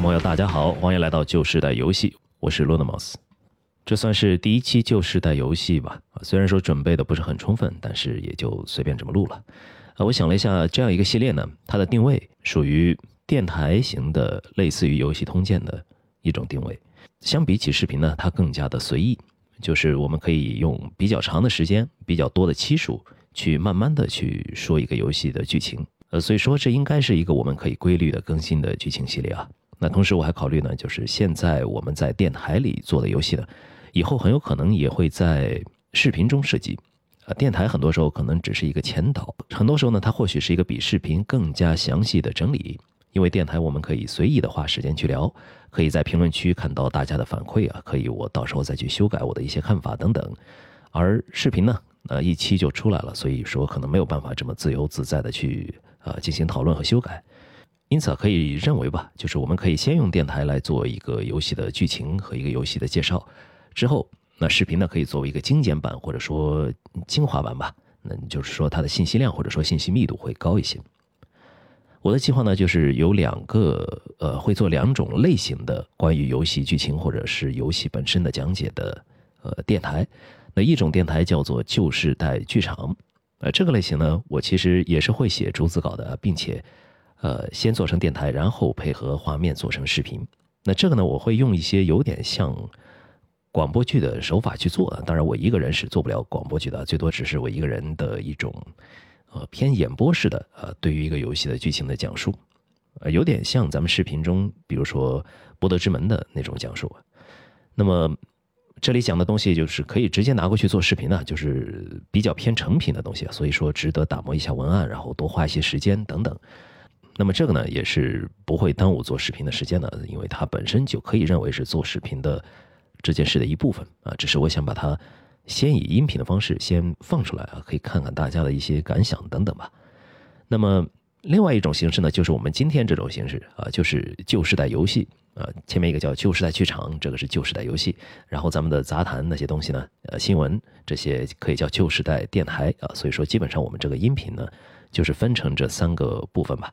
朋友，大家好，欢迎来到旧时代游戏，我是罗德 s 斯。这算是第一期旧时代游戏吧？虽然说准备的不是很充分，但是也就随便这么录了。啊，我想了一下，这样一个系列呢，它的定位属于电台型的，类似于游戏通鉴的一种定位。相比起视频呢，它更加的随意，就是我们可以用比较长的时间、比较多的期数，去慢慢的去说一个游戏的剧情。呃，所以说这应该是一个我们可以规律的更新的剧情系列啊。那同时我还考虑呢，就是现在我们在电台里做的游戏呢，以后很有可能也会在视频中涉及。啊，电台很多时候可能只是一个前导，很多时候呢，它或许是一个比视频更加详细的整理。因为电台我们可以随意的花时间去聊，可以在评论区看到大家的反馈啊，可以我到时候再去修改我的一些看法等等。而视频呢，呃，一期就出来了，所以说可能没有办法这么自由自在的去呃进行讨论和修改。因此可以认为吧，就是我们可以先用电台来做一个游戏的剧情和一个游戏的介绍，之后那视频呢可以作为一个精简版或者说精华版吧，那就是说它的信息量或者说信息密度会高一些。我的计划呢就是有两个呃会做两种类型的关于游戏剧情或者是游戏本身的讲解的呃电台，那一种电台叫做旧时代剧场，呃这个类型呢我其实也是会写逐字稿的，并且。呃，先做成电台，然后配合画面做成视频。那这个呢，我会用一些有点像广播剧的手法去做。当然，我一个人是做不了广播剧的，最多只是我一个人的一种呃偏演播式的呃对于一个游戏的剧情的讲述，呃，有点像咱们视频中，比如说《博德之门》的那种讲述。那么这里讲的东西就是可以直接拿过去做视频的，就是比较偏成品的东西，所以说值得打磨一下文案，然后多花一些时间等等。那么这个呢，也是不会耽误做视频的时间的，因为它本身就可以认为是做视频的这件事的一部分啊。只是我想把它先以音频的方式先放出来啊，可以看看大家的一些感想等等吧。那么另外一种形式呢，就是我们今天这种形式啊，就是旧时代游戏啊。前面一个叫旧时代剧场，这个是旧时代游戏。然后咱们的杂谈那些东西呢，呃，新闻这些可以叫旧时代电台啊。所以说，基本上我们这个音频呢，就是分成这三个部分吧。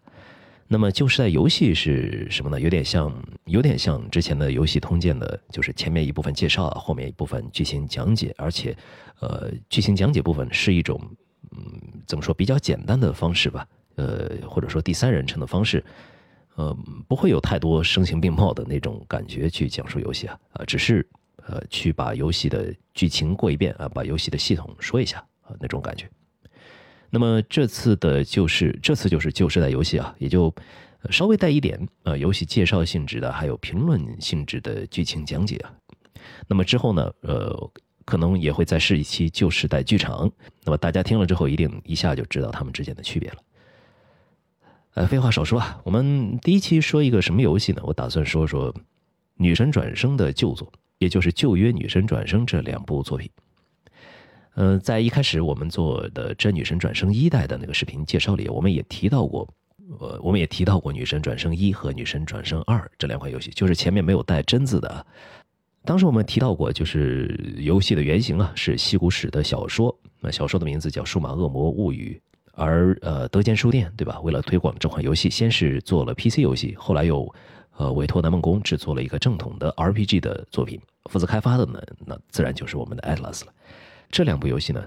那么旧时代游戏是什么呢？有点像，有点像之前的游戏通鉴的，就是前面一部分介绍，后面一部分剧情讲解，而且，呃，剧情讲解部分是一种，嗯，怎么说比较简单的方式吧，呃，或者说第三人称的方式，呃，不会有太多声情并茂的那种感觉去讲述游戏啊，啊，只是，呃，去把游戏的剧情过一遍啊，把游戏的系统说一下啊，那种感觉。那么这次的就是这次就是旧时代游戏啊，也就稍微带一点呃游戏介绍性质的，还有评论性质的剧情讲解啊。那么之后呢，呃，可能也会再试一期旧时代剧场。那么大家听了之后，一定一下就知道他们之间的区别了。呃，废话少说啊，我们第一期说一个什么游戏呢？我打算说说《女神转生》的旧作，也就是《旧约女神转生》这两部作品。嗯，在一开始我们做的《真女神转生一代》的那个视频介绍里，我们也提到过，呃，我们也提到过《女神转生一》和《女神转生二》这两款游戏，就是前面没有带“真”字的。当时我们提到过，就是游戏的原型啊是西谷史的小说，那小说的名字叫《数码恶魔物语》，而呃德间书店对吧？为了推广这款游戏，先是做了 PC 游戏，后来又呃委托南梦宫制作了一个正统的 RPG 的作品，负责开发的呢，那自然就是我们的 Atlas 了。这两部游戏呢，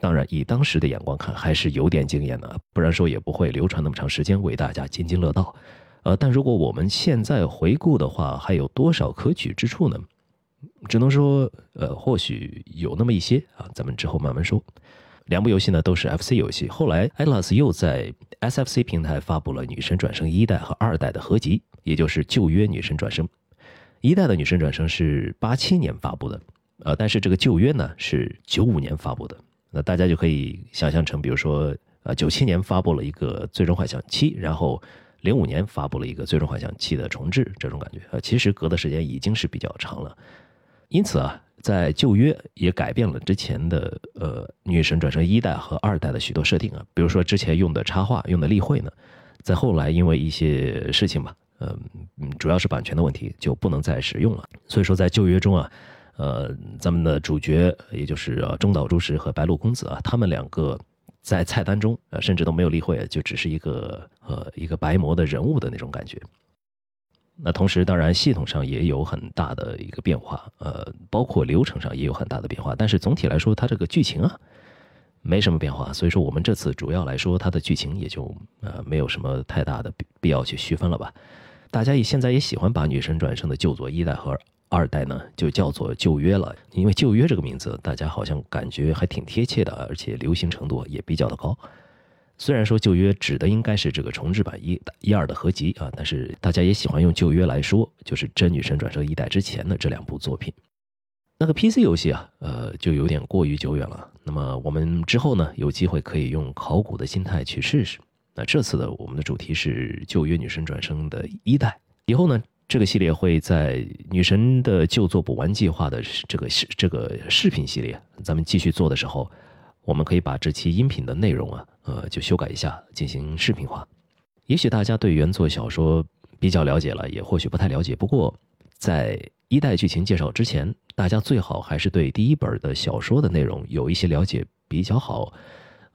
当然以当时的眼光看还是有点惊艳的，不然说也不会流传那么长时间，为大家津津乐道。呃，但如果我们现在回顾的话，还有多少可取之处呢？只能说，呃，或许有那么一些啊，咱们之后慢慢说。两部游戏呢都是 FC 游戏，后来 Atlas 又在 SFC 平台发布了《女神转生》一代和二代的合集，也就是旧约《女神转生》。一代的《女神转生》是八七年发布的。呃，但是这个旧约呢是九五年发布的，那大家就可以想象成，比如说，呃，九七年发布了一个《最终幻想七》，然后零五年发布了一个《最终幻想七》的重置，这种感觉，呃，其实隔的时间已经是比较长了。因此啊，在旧约也改变了之前的呃《女神转生一代》和二代的许多设定啊，比如说之前用的插画、用的例会呢，在后来因为一些事情吧，嗯嗯，主要是版权的问题，就不能再使用了。所以说，在旧约中啊。呃，咱们的主角也就是中岛朱石和白鹿公子啊，他们两个在菜单中呃，甚至都没有例会，就只是一个呃一个白魔的人物的那种感觉。那同时，当然系统上也有很大的一个变化，呃，包括流程上也有很大的变化。但是总体来说，它这个剧情啊，没什么变化。所以说，我们这次主要来说它的剧情也就呃没有什么太大的必要去区分了吧。大家也现在也喜欢把女神转生的旧作一代和二代呢，就叫做旧约了，因为旧约这个名字大家好像感觉还挺贴切的，而且流行程度也比较的高。虽然说旧约指的应该是这个重置版一一二的合集啊，但是大家也喜欢用旧约来说，就是《真女神转生一代》之前的这两部作品。那个 PC 游戏啊，呃，就有点过于久远了。那么我们之后呢，有机会可以用考古的心态去试试。那这次的我们的主题是旧约女神转生的一代。以后呢，这个系列会在女神的旧作补完计划的这个视这个视频系列，咱们继续做的时候。我们可以把这期音频的内容啊，呃，就修改一下，进行视频化。也许大家对原作小说比较了解了，也或许不太了解。不过，在一代剧情介绍之前，大家最好还是对第一本的小说的内容有一些了解比较好。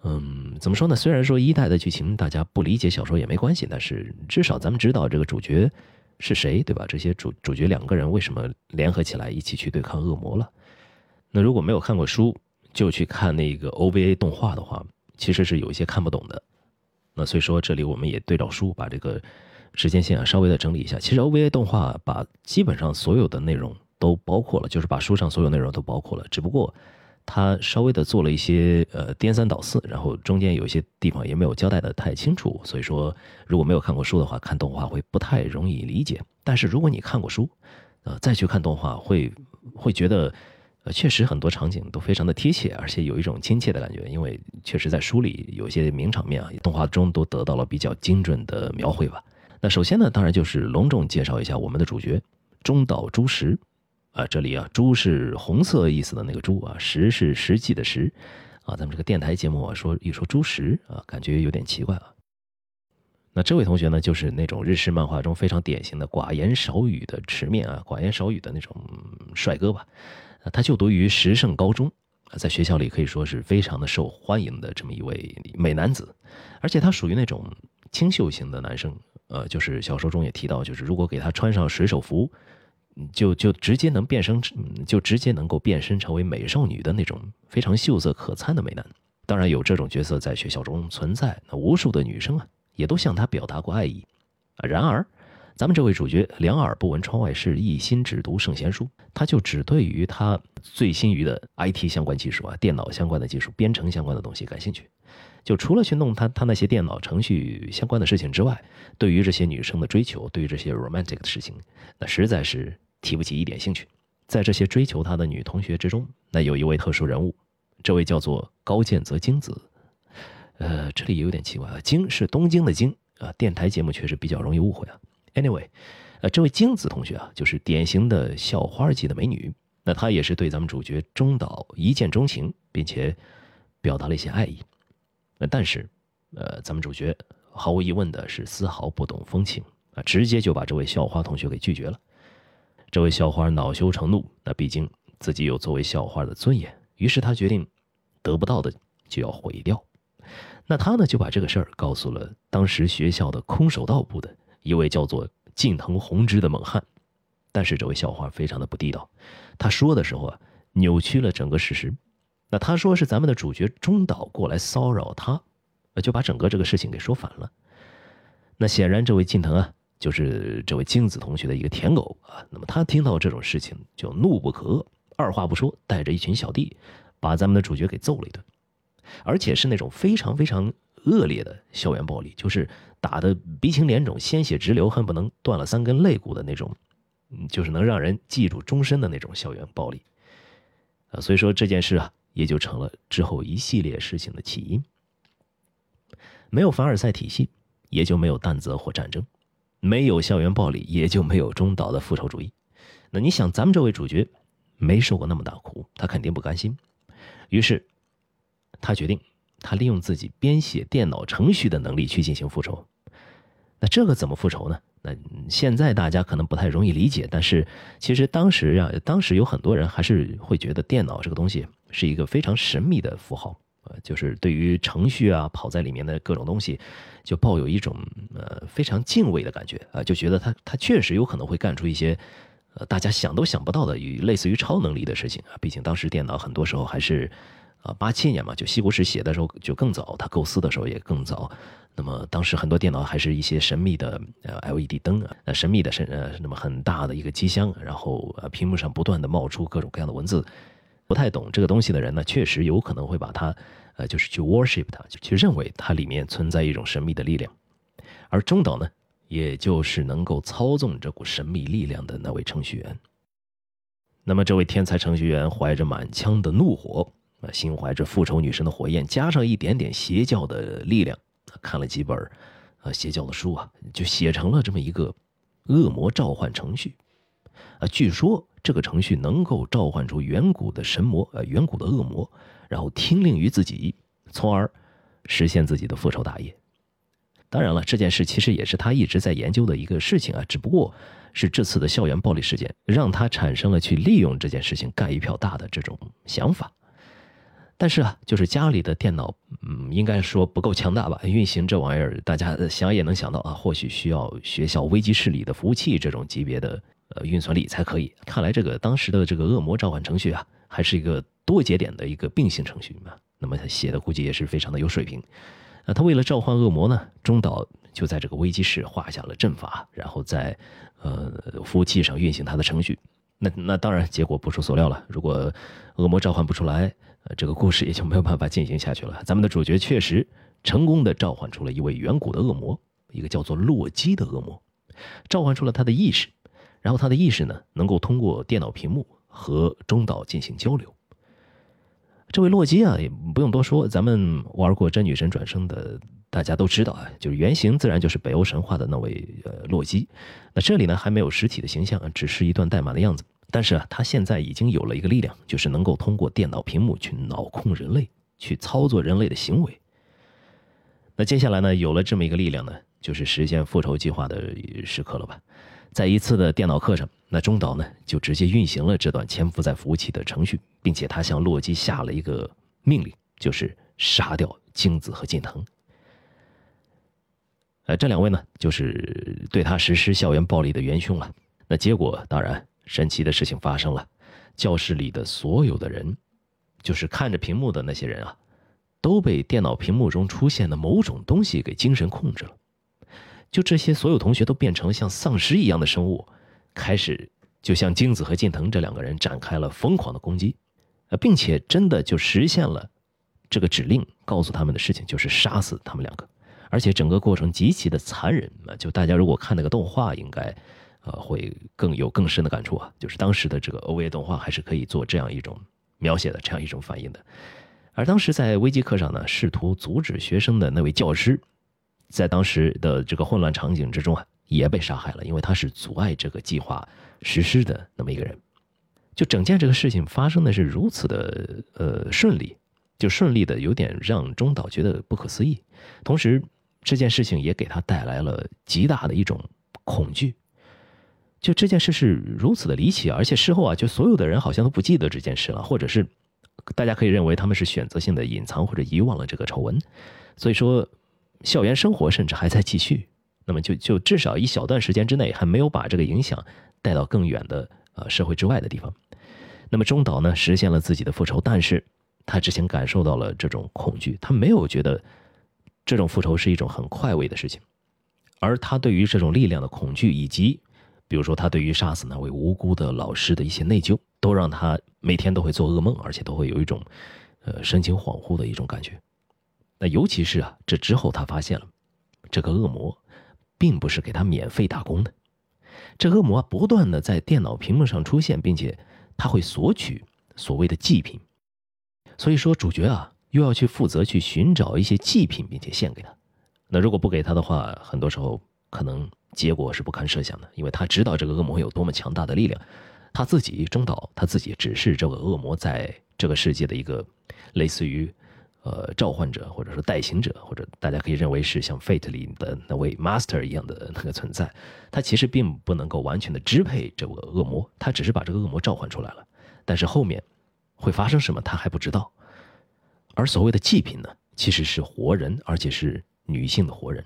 嗯，怎么说呢？虽然说一代的剧情大家不理解小说也没关系，但是至少咱们知道这个主角是谁，对吧？这些主主角两个人为什么联合起来一起去对抗恶魔了？那如果没有看过书，就去看那个 OVA 动画的话，其实是有一些看不懂的。那所以说，这里我们也对照书，把这个时间线啊稍微的整理一下。其实 OVA 动画把基本上所有的内容都包括了，就是把书上所有内容都包括了。只不过他稍微的做了一些呃颠三倒四，然后中间有一些地方也没有交代的太清楚。所以说，如果没有看过书的话，看动画会不太容易理解。但是如果你看过书，呃，再去看动画，会会觉得。呃，确实很多场景都非常的贴切，而且有一种亲切的感觉，因为确实在书里有些名场面啊，动画中都得到了比较精准的描绘吧。那首先呢，当然就是隆重介绍一下我们的主角中岛朱实，啊，这里啊，朱是红色意思的那个朱啊，实是实际的实，啊，咱们这个电台节目啊，说一说朱石啊，感觉有点奇怪啊。那这位同学呢，就是那种日式漫画中非常典型的寡言少语的池面啊，寡言少语的那种帅哥吧。他就读于石圣高中，在学校里可以说是非常的受欢迎的这么一位美男子，而且他属于那种清秀型的男生，呃，就是小说中也提到，就是如果给他穿上水手服，就就直接能变身，就直接能够变身成为美少女的那种非常秀色可餐的美男。当然有这种角色在学校中存在，那无数的女生啊也都向他表达过爱意，啊，然而。咱们这位主角两耳不闻窗外事，一心只读圣贤书。他就只对于他最新于的 IT 相关技术啊，电脑相关的技术、编程相关的东西感兴趣。就除了去弄他他那些电脑程序相关的事情之外，对于这些女生的追求，对于这些 romantic 的事情，那实在是提不起一点兴趣。在这些追求他的女同学之中，那有一位特殊人物，这位叫做高见泽京子。呃，这里也有点奇怪啊，京是东京的京啊，电台节目确实比较容易误会啊。Anyway，呃，这位京子同学啊，就是典型的校花级的美女。那她也是对咱们主角中岛一见钟情，并且表达了一些爱意。那但是，呃，咱们主角毫无疑问的是丝毫不懂风情啊，直接就把这位校花同学给拒绝了。这位校花恼羞成怒，那毕竟自己有作为校花的尊严，于是他决定得不到的就要毁掉。那他呢，就把这个事儿告诉了当时学校的空手道部的。一位叫做近藤弘之的猛汉，但是这位校花非常的不地道，他说的时候啊，扭曲了整个事实。那他说是咱们的主角中岛过来骚扰他，就把整个这个事情给说反了。那显然这位近藤啊，就是这位京子同学的一个舔狗啊。那么他听到这种事情就怒不可遏，二话不说，带着一群小弟，把咱们的主角给揍了一顿，而且是那种非常非常恶劣的校园暴力，就是。打的鼻青脸肿、鲜血直流，恨不能断了三根肋骨的那种，就是能让人记住终身的那种校园暴力啊。所以说这件事啊，也就成了之后一系列事情的起因。没有凡尔赛体系，也就没有弹泽或战争；没有校园暴力，也就没有中岛的复仇主义。那你想，咱们这位主角没受过那么大苦，他肯定不甘心。于是，他决定，他利用自己编写电脑程序的能力去进行复仇。那这个怎么复仇呢？那现在大家可能不太容易理解，但是其实当时啊，当时有很多人还是会觉得电脑这个东西是一个非常神秘的符号呃，就是对于程序啊跑在里面的各种东西，就抱有一种呃非常敬畏的感觉啊，就觉得他他确实有可能会干出一些呃大家想都想不到的与类似于超能力的事情啊。毕竟当时电脑很多时候还是啊八七年嘛，就西谷史写的时候就更早，他构思的时候也更早。那么当时很多电脑还是一些神秘的呃 LED 灯啊，呃神秘的神呃那么很大的一个机箱，然后呃屏幕上不断的冒出各种各样的文字，不太懂这个东西的人呢，确实有可能会把它呃就是去 worship 它，就去认为它里面存在一种神秘的力量，而中岛呢，也就是能够操纵这股神秘力量的那位程序员。那么这位天才程序员怀着满腔的怒火啊，心怀着复仇女神的火焰，加上一点点邪教的力量。看了几本，呃，邪教的书啊，就写成了这么一个恶魔召唤程序，啊，据说这个程序能够召唤出远古的神魔，呃，远古的恶魔，然后听令于自己，从而实现自己的复仇大业。当然了，这件事其实也是他一直在研究的一个事情啊，只不过是这次的校园暴力事件让他产生了去利用这件事情干一票大的这种想法。但是啊，就是家里的电脑，嗯，应该说不够强大吧？运行这玩意儿，大家想也能想到啊，或许需要学校危机室里的服务器这种级别的呃运算力才可以。看来这个当时的这个恶魔召唤程序啊，还是一个多节点的一个并行程序嘛。那么他写的估计也是非常的有水平。啊，他为了召唤恶魔呢，中岛就在这个危机室画下了阵法，然后在呃服务器上运行他的程序。那那当然，结果不出所料了。如果恶魔召唤不出来，呃，这个故事也就没有办法进行下去了。咱们的主角确实成功的召唤出了一位远古的恶魔，一个叫做洛基的恶魔，召唤出了他的意识，然后他的意识呢，能够通过电脑屏幕和中岛进行交流。这位洛基啊，也不用多说，咱们玩过《真女神转生》的，大家都知道啊，就是原型自然就是北欧神话的那位呃洛基。那这里呢，还没有实体的形象，只是一段代码的样子。但是啊，他现在已经有了一个力量，就是能够通过电脑屏幕去脑控人类，去操作人类的行为。那接下来呢，有了这么一个力量呢，就是实现复仇计划的时刻了吧？在一次的电脑课上，那中岛呢就直接运行了这段潜伏在服务器的程序，并且他向洛基下了一个命令，就是杀掉京子和近藤。呃，这两位呢，就是对他实施校园暴力的元凶了。那结果当然。神奇的事情发生了，教室里的所有的人，就是看着屏幕的那些人啊，都被电脑屏幕中出现的某种东西给精神控制了。就这些所有同学都变成像丧尸一样的生物，开始就向京子和近藤这两个人展开了疯狂的攻击，呃，并且真的就实现了这个指令告诉他们的事情，就是杀死他们两个，而且整个过程极其的残忍啊！就大家如果看那个动画，应该。呃，会更有更深的感触啊！就是当时的这个 OVA 动画还是可以做这样一种描写的，这样一种反应的。而当时在危机课上呢，试图阻止学生的那位教师，在当时的这个混乱场景之中啊，也被杀害了，因为他是阻碍这个计划实施的那么一个人。就整件这个事情发生的是如此的呃顺利，就顺利的有点让中岛觉得不可思议。同时，这件事情也给他带来了极大的一种恐惧。就这件事是如此的离奇，而且事后啊，就所有的人好像都不记得这件事了，或者是大家可以认为他们是选择性的隐藏或者遗忘了这个丑闻，所以说校园生活甚至还在继续。那么就就至少一小段时间之内还没有把这个影响带到更远的呃社会之外的地方。那么中岛呢实现了自己的复仇，但是他之前感受到了这种恐惧，他没有觉得这种复仇是一种很快慰的事情，而他对于这种力量的恐惧以及。比如说，他对于杀死那位无辜的老师的一些内疚，都让他每天都会做噩梦，而且都会有一种，呃，神情恍惚的一种感觉。那尤其是啊，这之后他发现了，这个恶魔，并不是给他免费打工的。这恶魔不断的在电脑屏幕上出现，并且他会索取所谓的祭品。所以说，主角啊，又要去负责去寻找一些祭品，并且献给他。那如果不给他的话，很多时候可能。结果是不堪设想的，因为他知道这个恶魔有多么强大的力量，他自己中岛他自己只是这个恶魔在这个世界的一个类似于呃召唤者或者说代行者，或者大家可以认为是像 Fate 里的那位 Master 一样的那个存在，他其实并不能够完全的支配这个恶魔，他只是把这个恶魔召唤出来了，但是后面会发生什么他还不知道。而所谓的祭品呢，其实是活人，而且是女性的活人。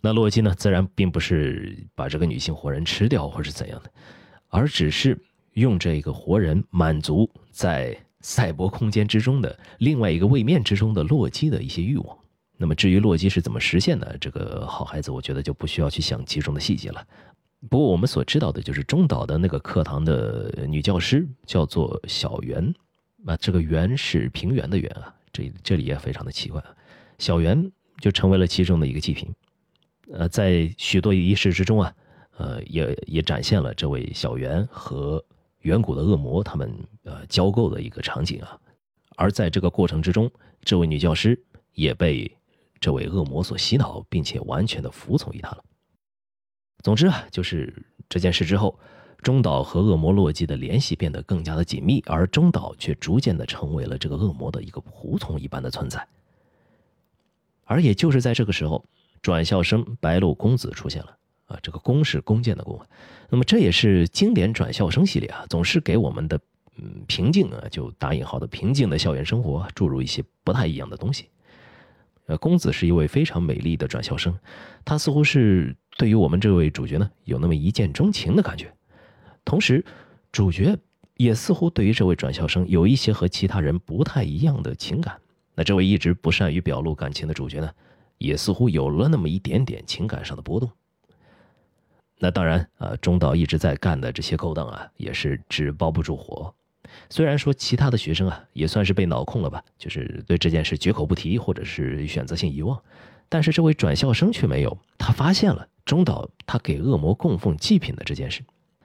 那洛基呢，自然并不是把这个女性活人吃掉或是怎样的，而只是用这个活人满足在赛博空间之中的另外一个位面之中的洛基的一些欲望。那么至于洛基是怎么实现的，这个好孩子，我觉得就不需要去想其中的细节了。不过我们所知道的就是中岛的那个课堂的女教师叫做小圆，啊，这个圆是平原的圆啊，这这里也非常的奇怪，小圆就成为了其中的一个祭品。呃，在许多仪式之中啊，呃，也也展现了这位小圆和远古的恶魔他们呃交媾的一个场景啊。而在这个过程之中，这位女教师也被这位恶魔所洗脑，并且完全的服从于他了。总之啊，就是这件事之后，中岛和恶魔洛基的联系变得更加的紧密，而中岛却逐渐的成为了这个恶魔的一个仆从一般的存在。而也就是在这个时候。转校生白鹿公子出现了这个弓是弓箭的弓，那么这也是经典转校生系列啊，总是给我们的嗯平静啊，就打引号的平静的校园生活注入一些不太一样的东西。呃，公子是一位非常美丽的转校生，他似乎是对于我们这位主角呢有那么一见钟情的感觉，同时主角也似乎对于这位转校生有一些和其他人不太一样的情感。那这位一直不善于表露感情的主角呢？也似乎有了那么一点点情感上的波动。那当然啊，中岛一直在干的这些勾当啊，也是纸包不住火。虽然说其他的学生啊，也算是被脑控了吧，就是对这件事绝口不提，或者是选择性遗忘。但是这位转校生却没有，他发现了中岛他给恶魔供奉祭品的这件事。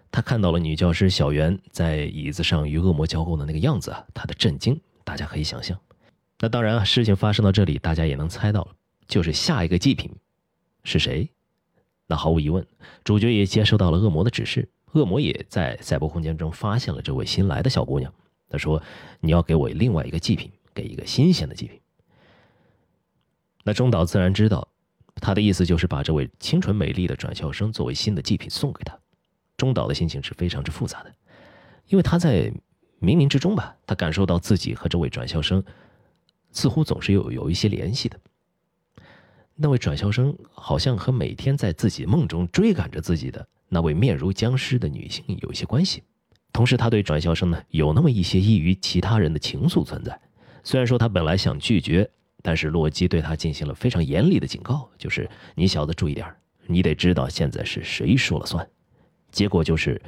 他看到了女教师小圆在椅子上与恶魔交媾的那个样子啊，他的震惊大家可以想象。那当然啊，事情发生到这里，大家也能猜到了。就是下一个祭品是谁？那毫无疑问，主角也接收到了恶魔的指示。恶魔也在赛博空间中发现了这位新来的小姑娘。他说：“你要给我另外一个祭品，给一个新鲜的祭品。”那中岛自然知道，他的意思就是把这位清纯美丽的转校生作为新的祭品送给他。中岛的心情是非常之复杂的，因为他在冥冥之中吧，他感受到自己和这位转校生似乎总是有有一些联系的。那位转校生好像和每天在自己梦中追赶着自己的那位面如僵尸的女性有一些关系，同时他对转校生呢有那么一些异于其他人的情愫存在。虽然说他本来想拒绝，但是洛基对他进行了非常严厉的警告，就是你小子注意点你得知道现在是谁说了算。结果就是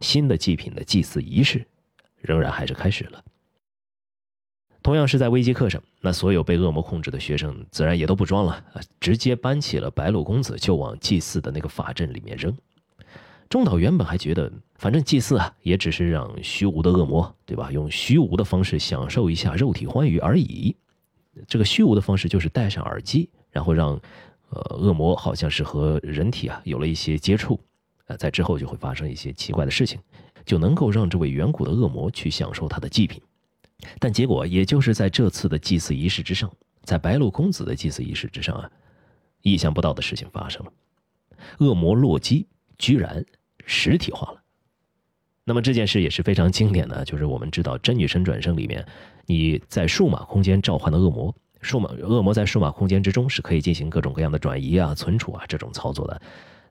新的祭品的祭祀仪式仍然还是开始了。同样是在危机课上，那所有被恶魔控制的学生自然也都不装了，直接搬起了白鹿公子就往祭祀的那个法阵里面扔。中岛原本还觉得，反正祭祀啊，也只是让虚无的恶魔，对吧？用虚无的方式享受一下肉体欢愉而已。这个虚无的方式就是戴上耳机，然后让呃恶魔好像是和人体啊有了一些接触，呃，在之后就会发生一些奇怪的事情，就能够让这位远古的恶魔去享受他的祭品。但结果，也就是在这次的祭祀仪式之上，在白鹿公子的祭祀仪式之上啊，意想不到的事情发生了，恶魔洛基居然实体化了。那么这件事也是非常经典的，就是我们知道真女神转生里面，你在数码空间召唤的恶魔，数码恶魔在数码空间之中是可以进行各种各样的转移啊、存储啊这种操作的，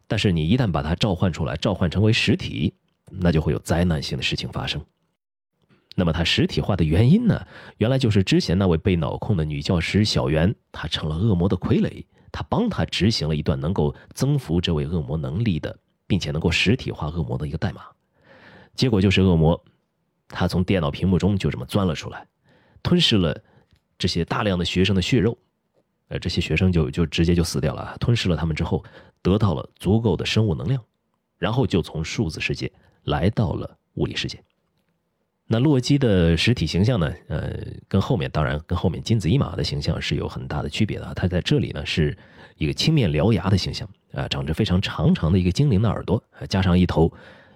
但是你一旦把它召唤出来，召唤成为实体，那就会有灾难性的事情发生。那么它实体化的原因呢？原来就是之前那位被脑控的女教师小圆，她成了恶魔的傀儡，她帮他执行了一段能够增幅这位恶魔能力的，并且能够实体化恶魔的一个代码。结果就是恶魔，他从电脑屏幕中就这么钻了出来，吞噬了这些大量的学生的血肉，呃，这些学生就就直接就死掉了。吞噬了他们之后，得到了足够的生物能量，然后就从数字世界来到了物理世界。那洛基的实体形象呢？呃，跟后面当然跟后面金子一马的形象是有很大的区别的。他在这里呢是一个青面獠牙的形象啊，长着非常长长的一个精灵的耳朵，加上一头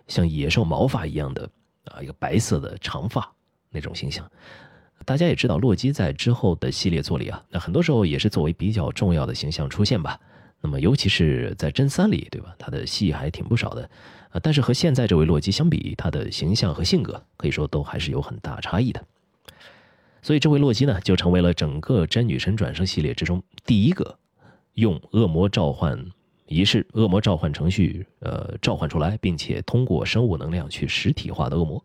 像野兽毛发一样的啊一个白色的长发那种形象。大家也知道，洛基在之后的系列作里啊，那很多时候也是作为比较重要的形象出现吧。那么尤其是在真三里，对吧？他的戏还挺不少的。啊，但是和现在这位洛基相比，他的形象和性格可以说都还是有很大差异的。所以这位洛基呢，就成为了整个真女神转生系列之中第一个用恶魔召唤仪式、恶魔召唤程序，呃，召唤出来，并且通过生物能量去实体化的恶魔。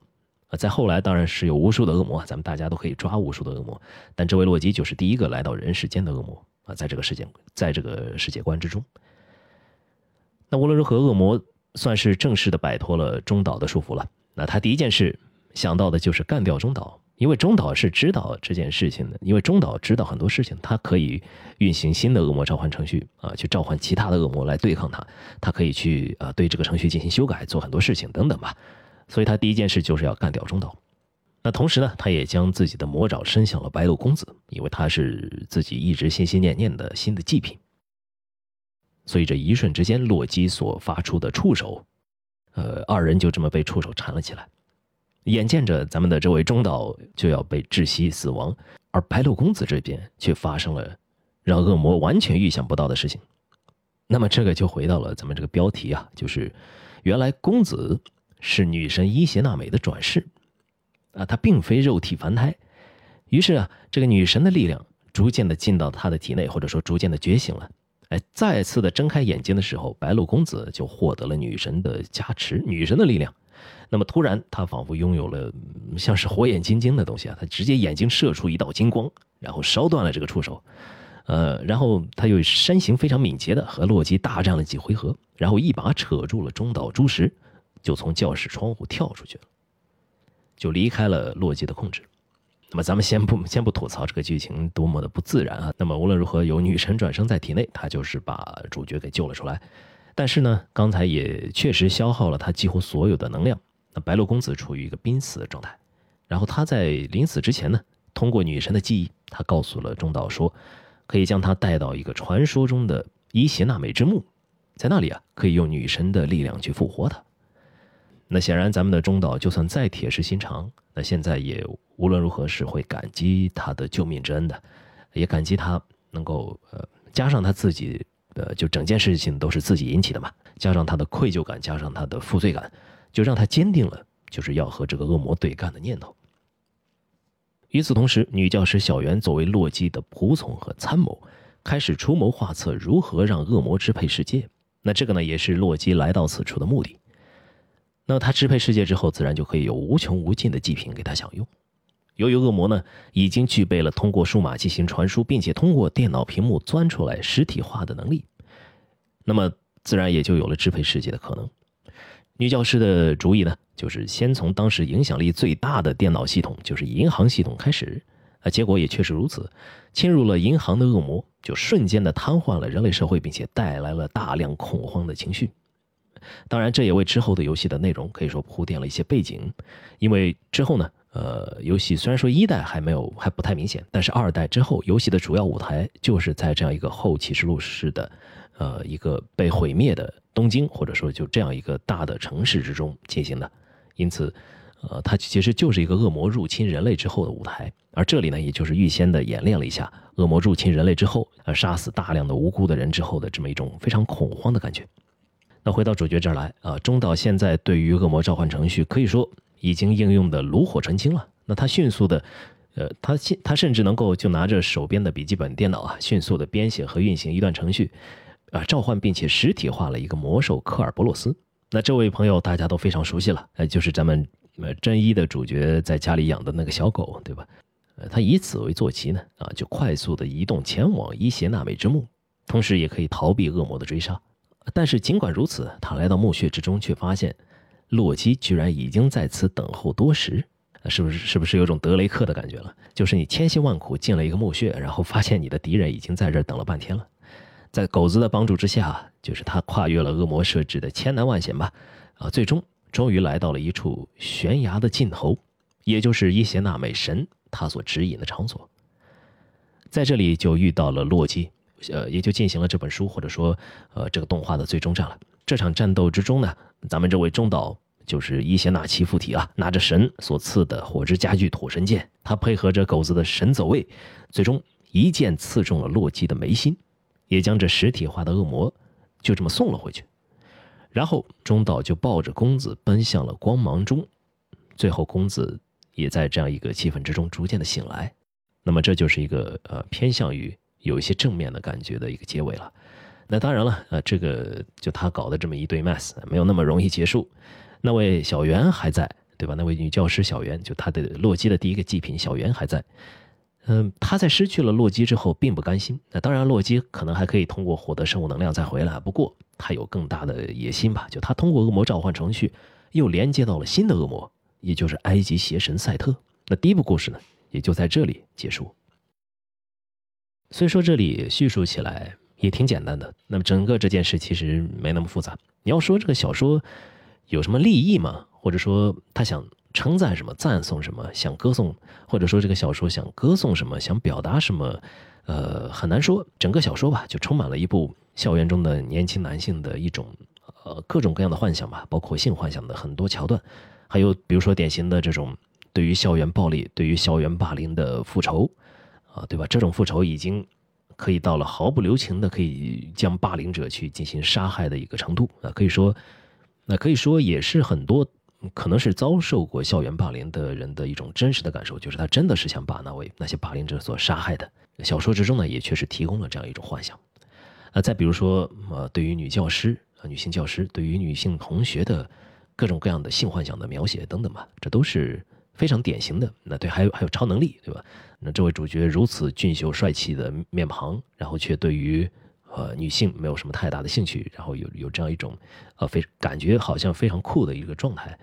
啊，在后来当然是有无数的恶魔，咱们大家都可以抓无数的恶魔，但这位洛基就是第一个来到人世间的恶魔啊，在这个世界，在这个世界观之中。那无论如何，恶魔算是正式的摆脱了中岛的束缚了。那他第一件事想到的就是干掉中岛，因为中岛是知道这件事情的，因为中岛知道很多事情，他可以运行新的恶魔召唤程序啊，去召唤其他的恶魔来对抗他，他可以去啊对这个程序进行修改，做很多事情等等吧。所以他第一件事就是要干掉中岛。那同时呢，他也将自己的魔爪伸向了白鹿公子，因为他是自己一直心心念念的新的祭品。所以这一瞬之间，洛基所发出的触手，呃，二人就这么被触手缠了起来。眼见着咱们的这位中岛就要被窒息死亡，而白鹿公子这边却发生了让恶魔完全预想不到的事情。那么这个就回到了咱们这个标题啊，就是原来公子是女神伊邪那美的转世啊，他并非肉体凡胎。于是啊，这个女神的力量逐渐的进到他的体内，或者说逐渐的觉醒了。哎，再次的睁开眼睛的时候，白鹿公子就获得了女神的加持，女神的力量。那么突然，他仿佛拥有了像是火眼金睛的东西啊！他直接眼睛射出一道金光，然后烧断了这个触手。呃，然后他又身形非常敏捷的和洛基大战了几回合，然后一把扯住了中岛朱石，就从教室窗户跳出去了，就离开了洛基的控制。那么咱们先不先不吐槽这个剧情多么的不自然啊。那么无论如何，有女神转生在体内，他就是把主角给救了出来。但是呢，刚才也确实消耗了他几乎所有的能量。那白鹿公子处于一个濒死的状态。然后他在临死之前呢，通过女神的记忆，他告诉了中岛说，可以将他带到一个传说中的伊邪那美之墓，在那里啊，可以用女神的力量去复活他。那显然，咱们的中岛就算再铁石心肠，那现在也无论如何是会感激他的救命之恩的，也感激他能够呃，加上他自己呃，就整件事情都是自己引起的嘛，加上他的愧疚感，加上他的负罪感，就让他坚定了就是要和这个恶魔对干的念头。与此同时，女教师小圆作为洛基的仆从和参谋，开始出谋划策如何让恶魔支配世界。那这个呢，也是洛基来到此处的目的。那他支配世界之后，自然就可以有无穷无尽的祭品给他享用。由于恶魔呢已经具备了通过数码进行传输，并且通过电脑屏幕钻出来实体化的能力，那么自然也就有了支配世界的可能。女教师的主意呢，就是先从当时影响力最大的电脑系统，就是银行系统开始。啊，结果也确实如此，侵入了银行的恶魔就瞬间的瘫痪了人类社会，并且带来了大量恐慌的情绪。当然，这也为之后的游戏的内容可以说铺垫了一些背景，因为之后呢，呃，游戏虽然说一代还没有还不太明显，但是二代之后，游戏的主要舞台就是在这样一个后启示录式的，呃，一个被毁灭的东京，或者说就这样一个大的城市之中进行的，因此，呃，它其实就是一个恶魔入侵人类之后的舞台，而这里呢，也就是预先的演练了一下恶魔入侵人类之后，呃，杀死大量的无辜的人之后的这么一种非常恐慌的感觉。那回到主角这儿来啊，中岛现在对于恶魔召唤程序可以说已经应用的炉火纯青了。那他迅速的，呃，他现他甚至能够就拿着手边的笔记本电脑啊，迅速的编写和运行一段程序，啊，召唤并且实体化了一个魔兽科尔伯洛斯。那这位朋友大家都非常熟悉了，呃，就是咱们呃真一的主角在家里养的那个小狗，对吧？呃，他以此为坐骑呢，啊，就快速的移动前往伊邪那美之墓，同时也可以逃避恶魔的追杀。但是尽管如此，他来到墓穴之中，却发现洛基居然已经在此等候多时。是不是？是不是有种德雷克的感觉了？就是你千辛万苦进了一个墓穴，然后发现你的敌人已经在这等了半天了。在狗子的帮助之下，就是他跨越了恶魔设置的千难万险吧，啊，最终终于来到了一处悬崖的尽头，也就是伊邪那美神他所指引的场所。在这里就遇到了洛基。呃，也就进行了这本书或者说，呃，这个动画的最终战了。这场战斗之中呢，咱们这位中岛就是伊邪那岐附体啊，拿着神所赐的火之家具土神剑，他配合着狗子的神走位，最终一剑刺中了洛基的眉心，也将这实体化的恶魔就这么送了回去。然后中岛就抱着公子奔向了光芒中，最后公子也在这样一个气氛之中逐渐的醒来。那么这就是一个呃偏向于有一些正面的感觉的一个结尾了。那当然了，呃，这个就他搞的这么一对 mess 没有那么容易结束。那位小圆还在，对吧？那位女教师小圆，就她的洛基的第一个祭品小圆还在。嗯，他在失去了洛基之后并不甘心。那当然，洛基可能还可以通过获得生物能量再回来。不过他有更大的野心吧？就他通过恶魔召唤程序又连接到了新的恶魔，也就是埃及邪神赛特。那第一部故事呢，也就在这里结束。所以说这里叙述起来也挺简单的。那么整个这件事其实没那么复杂。你要说这个小说有什么立意吗？或者说他想？称赞什么，赞颂什么，想歌颂，或者说这个小说想歌颂什么，想表达什么，呃，很难说。整个小说吧，就充满了一部校园中的年轻男性的一种，呃，各种各样的幻想吧，包括性幻想的很多桥段，还有比如说典型的这种对于校园暴力、对于校园霸凌的复仇，啊，对吧？这种复仇已经可以到了毫不留情的可以将霸凌者去进行杀害的一个程度啊，可以说，那可以说也是很多。可能是遭受过校园霸凌的人的一种真实的感受，就是他真的是想把那位那些霸凌者所杀害的。小说之中呢，也确实提供了这样一种幻想。啊，再比如说，呃，对于女教师啊，女性教师对于女性同学的各种各样的性幻想的描写等等吧，这都是非常典型的。那对，还有还有超能力，对吧？那这位主角如此俊秀帅气的面庞，然后却对于。呃，女性没有什么太大的兴趣，然后有有这样一种，呃，非感觉好像非常酷的一个状态。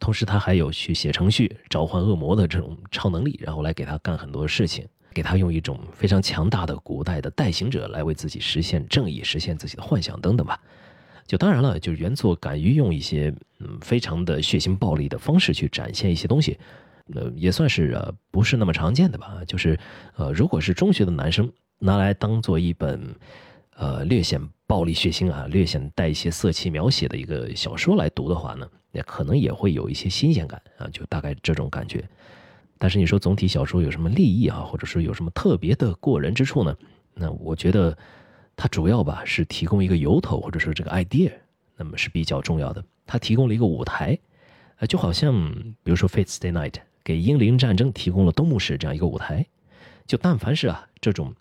同时，他还有去写程序召唤恶魔的这种超能力，然后来给他干很多事情，给他用一种非常强大的古代的代行者来为自己实现正义、实现自己的幻想等等吧。就当然了，就是原作敢于用一些嗯非常的血腥暴力的方式去展现一些东西，呃，也算是呃不是那么常见的吧。就是呃，如果是中学的男生拿来当做一本。呃，略显暴力血腥啊，略显带一些色气描写的一个小说来读的话呢，也可能也会有一些新鲜感啊，就大概这种感觉。但是你说总体小说有什么立意啊，或者说有什么特别的过人之处呢？那我觉得它主要吧是提供一个由头，或者说这个 idea，那么是比较重要的。它提供了一个舞台，呃，就好像比如说《Fate Stay Night》给英灵战争提供了东木市这样一个舞台，就但凡是啊这种。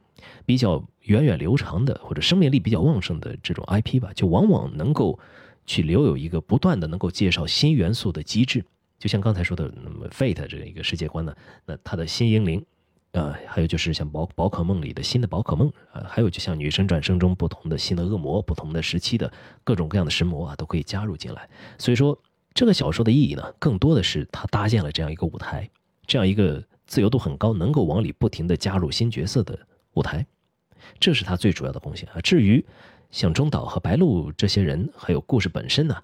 比较源远流长的或者生命力比较旺盛的这种 IP 吧，就往往能够去留有一个不断的能够介绍新元素的机制。就像刚才说的，那么 Fate 这样一个世界观呢，那它的新英灵，呃，还有就是像宝宝可梦里的新的宝可梦啊，还有就像女神转生中不同的新的恶魔，不同的时期的各种各样的神魔啊，都可以加入进来。所以说，这个小说的意义呢，更多的是它搭建了这样一个舞台，这样一个自由度很高，能够往里不停的加入新角色的。舞台，这是它最主要的贡献啊。至于像中岛和白鹿这些人，还有故事本身呢，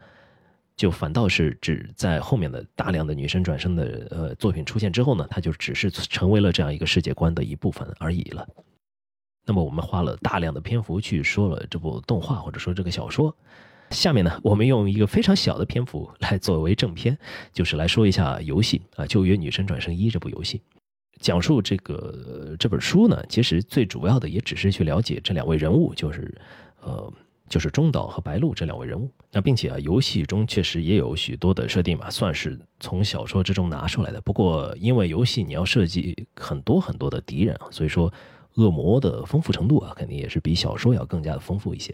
就反倒是指在后面的大量的女神转生的呃作品出现之后呢，它就只是成为了这样一个世界观的一部分而已了。那么我们花了大量的篇幅去说了这部动画或者说这个小说，下面呢，我们用一个非常小的篇幅来作为正片，就是来说一下游戏啊，《旧约女神转生一》这部游戏。讲述这个这本书呢，其实最主要的也只是去了解这两位人物，就是，呃，就是中岛和白鹿这两位人物。那并且啊，游戏中确实也有许多的设定嘛，算是从小说之中拿出来的。不过因为游戏你要设计很多很多的敌人啊，所以说恶魔的丰富程度啊，肯定也是比小说要更加的丰富一些。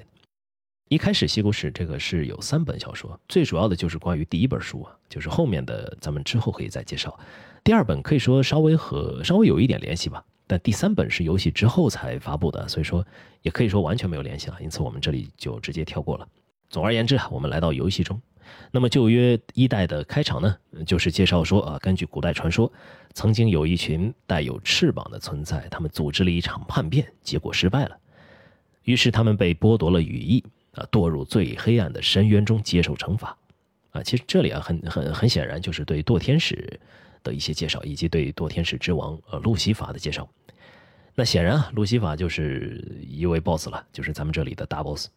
一开始西故事这个是有三本小说，最主要的就是关于第一本书啊，就是后面的咱们之后可以再介绍。第二本可以说稍微和稍微有一点联系吧，但第三本是游戏之后才发布的，所以说也可以说完全没有联系了。因此我们这里就直接跳过了。总而言之啊，我们来到游戏中，那么旧约一代的开场呢，就是介绍说啊，根据古代传说，曾经有一群带有翅膀的存在，他们组织了一场叛变，结果失败了，于是他们被剥夺了羽翼啊，堕入最黑暗的深渊中接受惩罚啊。其实这里啊，很很很显然就是对堕天使。的一些介绍，以及对堕天使之王呃路西法的介绍。那显然啊，路西法就是一位 boss 了，就是咱们这里的大 boss。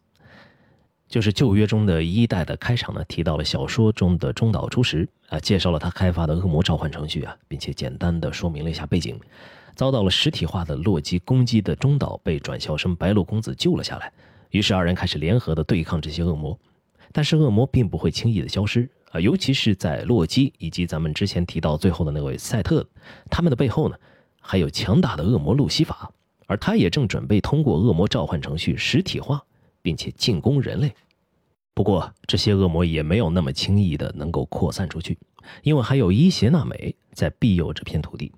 就是旧约中的一代的开场呢，提到了小说中的中岛初时啊，介绍了他开发的恶魔召唤程序啊，并且简单的说明了一下背景。遭到了实体化的洛基攻击的中岛被转校生白鹿公子救了下来，于是二人开始联合的对抗这些恶魔。但是恶魔并不会轻易的消失。尤其是在洛基以及咱们之前提到最后的那位赛特，他们的背后呢，还有强大的恶魔路西法，而他也正准备通过恶魔召唤程序实体化，并且进攻人类。不过，这些恶魔也没有那么轻易的能够扩散出去，因为还有伊邪那美在庇佑这片土地。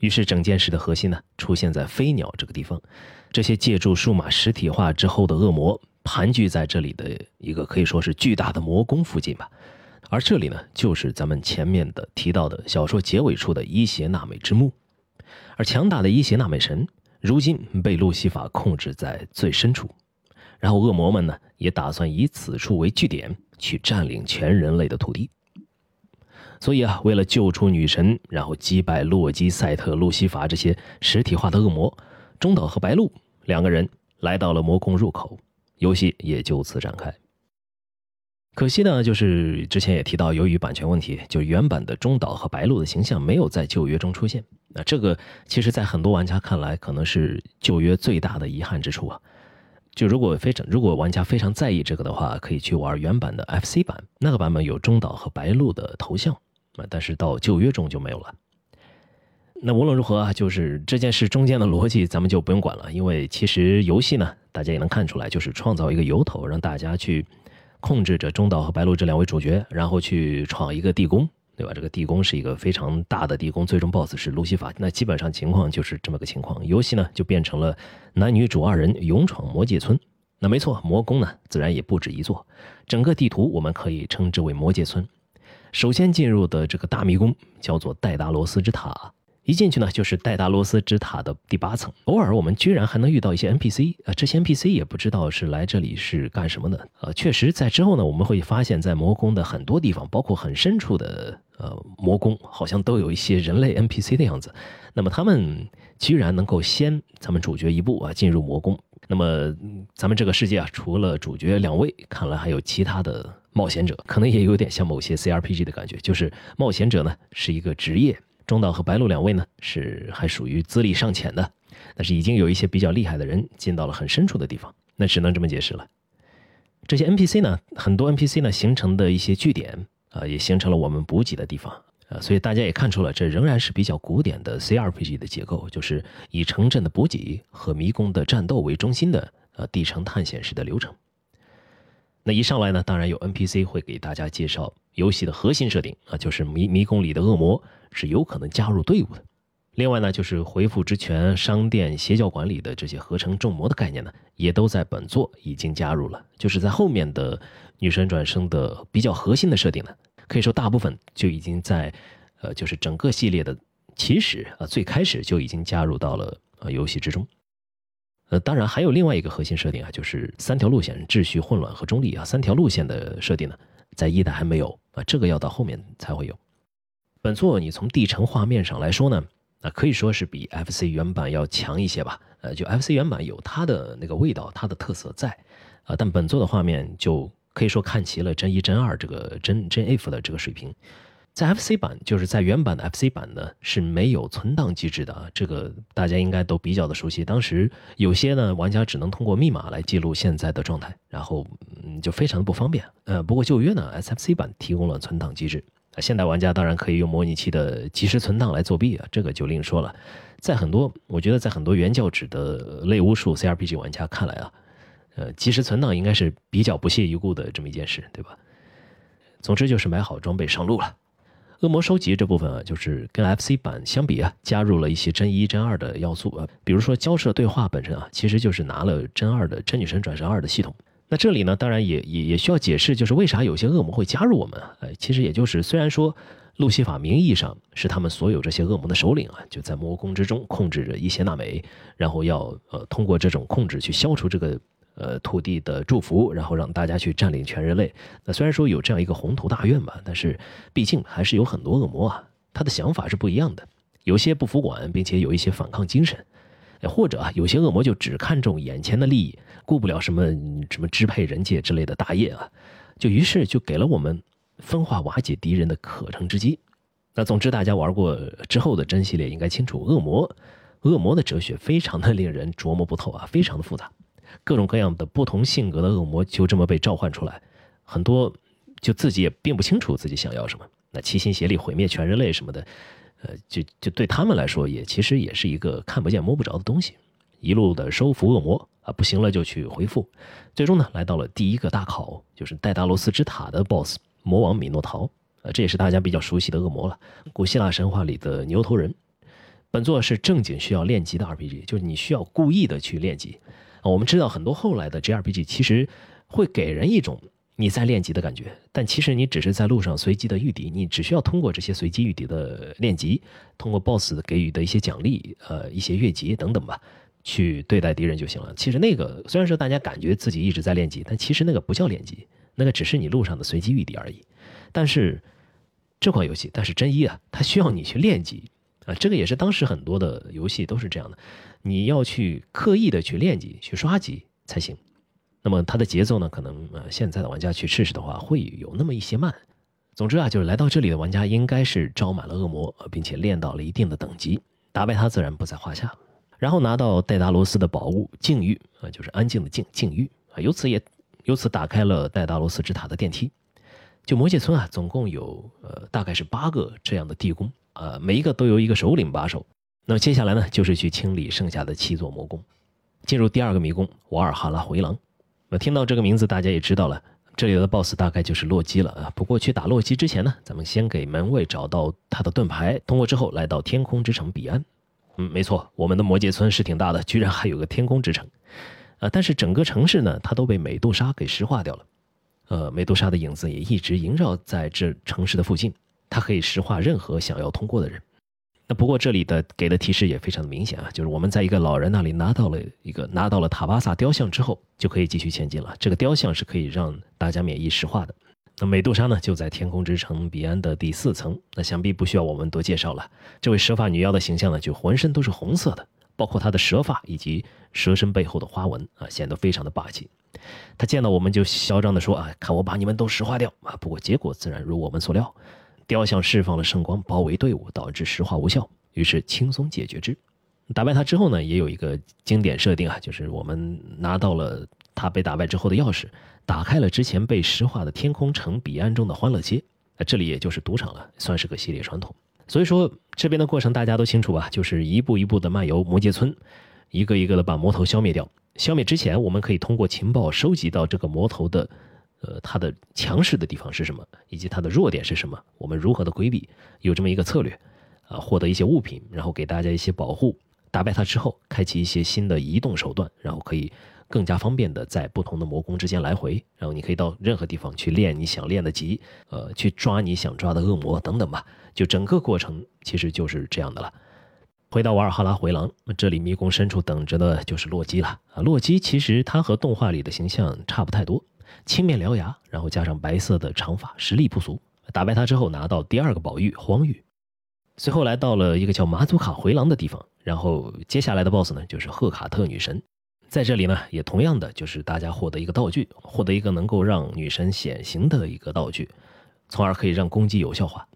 于是，整件事的核心呢，出现在飞鸟这个地方。这些借助数码实体化之后的恶魔，盘踞在这里的一个可以说是巨大的魔宫附近吧。而这里呢，就是咱们前面的提到的小说结尾处的伊邪那美之墓。而强大的伊邪那美神，如今被路西法控制在最深处。然后，恶魔们呢，也打算以此处为据点，去占领全人类的土地。所以啊，为了救出女神，然后击败洛基、赛特、路西法这些实体化的恶魔，中岛和白鹿两个人来到了魔宫入口，游戏也就此展开。可惜呢，就是之前也提到，由于版权问题，就原版的中岛和白鹿的形象没有在旧约中出现。那这个其实，在很多玩家看来，可能是旧约最大的遗憾之处啊。就如果非常如果玩家非常在意这个的话，可以去玩原版的 FC 版，那个版本有中岛和白鹿的头像啊。但是到旧约中就没有了。那无论如何啊，就是这件事中间的逻辑，咱们就不用管了，因为其实游戏呢，大家也能看出来，就是创造一个由头，让大家去控制着中岛和白鹿这两位主角，然后去闯一个地宫，对吧？这个地宫是一个非常大的地宫，最终 BOSS 是路西法。那基本上情况就是这么个情况。游戏呢，就变成了男女主二人勇闯魔界村。那没错，魔宫呢，自然也不止一座，整个地图我们可以称之为魔界村。首先进入的这个大迷宫叫做戴达罗斯之塔，一进去呢就是戴达罗斯之塔的第八层。偶尔我们居然还能遇到一些 NPC 啊，这些 NPC 也不知道是来这里是干什么的。呃，确实在之后呢，我们会发现，在魔宫的很多地方，包括很深处的呃魔宫，好像都有一些人类 NPC 的样子。那么他们居然能够先咱们主角一步啊进入魔宫。那么咱们这个世界啊，除了主角两位，看来还有其他的。冒险者可能也有点像某些 CRPG 的感觉，就是冒险者呢是一个职业，中岛和白鹿两位呢是还属于资历尚浅的，但是已经有一些比较厉害的人进到了很深处的地方，那只能这么解释了。这些 NPC 呢，很多 NPC 呢形成的一些据点啊，也形成了我们补给的地方啊，所以大家也看出了，这仍然是比较古典的 CRPG 的结构，就是以城镇的补给和迷宫的战斗为中心的呃地城探险式的流程。那一上来呢，当然有 NPC 会给大家介绍游戏的核心设定啊，就是迷迷宫里的恶魔是有可能加入队伍的。另外呢，就是回复之权、商店、邪教管理的这些合成众魔的概念呢，也都在本作已经加入了。就是在后面的女神转生的比较核心的设定呢，可以说大部分就已经在呃，就是整个系列的起始啊，最开始就已经加入到了呃游戏之中。呃，当然还有另外一个核心设定啊，就是三条路线秩序混乱和中立啊，三条路线的设定呢，在一代还没有啊，这个要到后面才会有。本作你从地城画面上来说呢，啊，可以说是比 FC 原版要强一些吧。呃，就 FC 原版有它的那个味道，它的特色在，啊，但本作的画面就可以说看齐了真一真二这个真真 F 的这个水平。在 FC 版，就是在原版的 FC 版呢是没有存档机制的啊，这个大家应该都比较的熟悉。当时有些呢玩家只能通过密码来记录现在的状态，然后嗯就非常的不方便。呃，不过旧约呢 SFC 版提供了存档机制，现代玩家当然可以用模拟器的即时存档来作弊啊，这个就另说了。在很多我觉得在很多原教旨的类巫术 CRPG 玩家看来啊，呃，即时存档应该是比较不屑一顾的这么一件事，对吧？总之就是买好装备上路了。恶魔收集这部分啊，就是跟 FC 版相比啊，加入了一些真一真二的要素啊，比如说交涉对话本身啊，其实就是拿了真二的真女神转生二的系统。那这里呢，当然也也也需要解释，就是为啥有些恶魔会加入我们？呃，其实也就是虽然说路西法名义上是他们所有这些恶魔的首领啊，就在魔宫之中控制着伊邪那美，然后要呃通过这种控制去消除这个。呃，土地的祝福，然后让大家去占领全人类。那虽然说有这样一个宏图大愿吧，但是毕竟还是有很多恶魔啊，他的想法是不一样的。有些不服管，并且有一些反抗精神，或者，有些恶魔就只看重眼前的利益，顾不了什么什么支配人界之类的大业啊，就于是就给了我们分化瓦解敌人的可乘之机。那总之，大家玩过之后的真系列应该清楚，恶魔，恶魔的哲学非常的令人琢磨不透啊，非常的复杂。各种各样的不同性格的恶魔就这么被召唤出来，很多就自己也并不清楚自己想要什么，那齐心协力毁灭全人类什么的，呃，就就对他们来说，也其实也是一个看不见摸不着的东西，一路的收服恶魔啊，不行了就去回复，最终呢，来到了第一个大考，就是戴达罗斯之塔的 BOSS 魔王米诺陶，呃，这也是大家比较熟悉的恶魔了，古希腊神话里的牛头人。本作是正经需要练级的 RPG，就是你需要故意的去练级。我们知道很多后来的 JRPG 其实会给人一种。你在练级的感觉，但其实你只是在路上随机的遇敌，你只需要通过这些随机遇敌的练级，通过 BOSS 给予的一些奖励，呃，一些越级等等吧，去对待敌人就行了。其实那个虽然说大家感觉自己一直在练级，但其实那个不叫练级，那个只是你路上的随机遇敌而已。但是这款游戏，但是真一啊，它需要你去练级啊，这个也是当时很多的游戏都是这样的，你要去刻意的去练级、去刷级才行。那么它的节奏呢，可能呃现在的玩家去试试的话，会有那么一些慢。总之啊，就是来到这里的玩家应该是招满了恶魔，并且练到了一定的等级，打败他自然不在话下。然后拿到戴达罗斯的宝物静域啊，就是安静的静静域啊，由此也由此打开了戴达罗斯之塔的电梯。就魔界村啊，总共有呃大概是八个这样的地宫啊，每一个都由一个首领把守。那么接下来呢，就是去清理剩下的七座魔宫，进入第二个迷宫瓦尔哈拉回廊。那听到这个名字，大家也知道了，这里的 BOSS 大概就是洛基了啊。不过去打洛基之前呢，咱们先给门卫找到他的盾牌，通过之后来到天空之城彼岸。嗯，没错，我们的魔界村是挺大的，居然还有个天空之城。呃，但是整个城市呢，它都被美杜莎给石化掉了。呃，美杜莎的影子也一直萦绕在这城市的附近，它可以石化任何想要通过的人。那不过这里的给的提示也非常的明显啊，就是我们在一个老人那里拿到了一个拿到了塔巴萨雕像之后，就可以继续前进了。这个雕像是可以让大家免疫石化的。那美杜莎呢，就在天空之城彼岸的第四层。那想必不需要我们多介绍了。这位蛇发女妖的形象呢，就浑身都是红色的，包括她的蛇发以及蛇身背后的花纹啊，显得非常的霸气。她见到我们就嚣张的说啊，看我把你们都石化掉啊！不过结果自然如我们所料。雕像释放了圣光，包围队伍，导致石化无效，于是轻松解决之。打败他之后呢，也有一个经典设定啊，就是我们拿到了他被打败之后的钥匙，打开了之前被石化的天空城彼岸中的欢乐街。这里也就是赌场了，算是个系列传统。所以说这边的过程大家都清楚吧？就是一步一步的漫游魔界村，一个一个的把魔头消灭掉。消灭之前，我们可以通过情报收集到这个魔头的。呃，它的强势的地方是什么，以及它的弱点是什么？我们如何的规避？有这么一个策略，啊，获得一些物品，然后给大家一些保护。打败它之后，开启一些新的移动手段，然后可以更加方便的在不同的魔宫之间来回。然后你可以到任何地方去练你想练的级，呃，去抓你想抓的恶魔等等吧。就整个过程其实就是这样的了。回到瓦尔哈拉回廊，这里迷宫深处等着的就是洛基了。啊，洛基其实他和动画里的形象差不太多。青面獠牙，然后加上白色的长发，实力不俗。打败他之后，拿到第二个宝玉荒玉。随后来到了一个叫马祖卡回廊的地方，然后接下来的 BOSS 呢，就是赫卡特女神。在这里呢，也同样的就是大家获得一个道具，获得一个能够让女神显形的一个道具，从而可以让攻击有效化。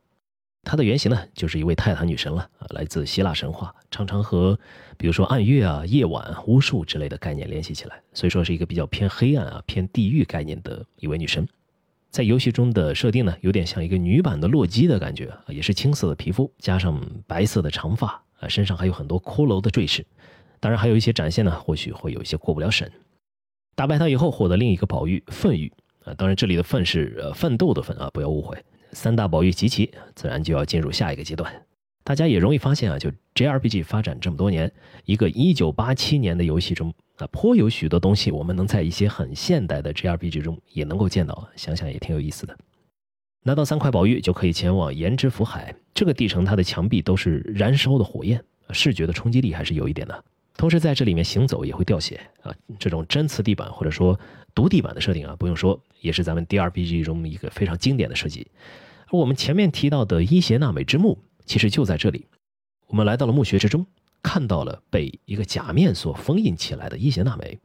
她的原型呢，就是一位泰坦女神了，来自希腊神话，常常和比如说暗月啊、夜晚、巫术之类的概念联系起来，所以说是一个比较偏黑暗啊、偏地狱概念的一位女神。在游戏中的设定呢，有点像一个女版的洛基的感觉，也是青色的皮肤，加上白色的长发啊，身上还有很多骷髅的坠饰，当然还有一些展现呢，或许会有一些过不了审。打败他以后，获得另一个宝玉奋玉啊，当然这里的奋是呃奋斗的奋啊，不要误会。三大宝玉集齐，自然就要进入下一个阶段。大家也容易发现啊，就 JRPG 发展这么多年，一个1987年的游戏中啊，颇有许多东西我们能在一些很现代的 JRPG 中也能够见到，想想也挺有意思的。拿到三块宝玉就可以前往炎之福海，这个地城它的墙壁都是燃烧的火焰，视觉的冲击力还是有一点的。同时在这里面行走也会掉血啊，这种针刺地板或者说毒地板的设定啊，不用说，也是咱们 DRPG 中一个非常经典的设计。而我们前面提到的伊邪那美之墓，其实就在这里。我们来到了墓穴之中，看到了被一个假面所封印起来的伊邪那美。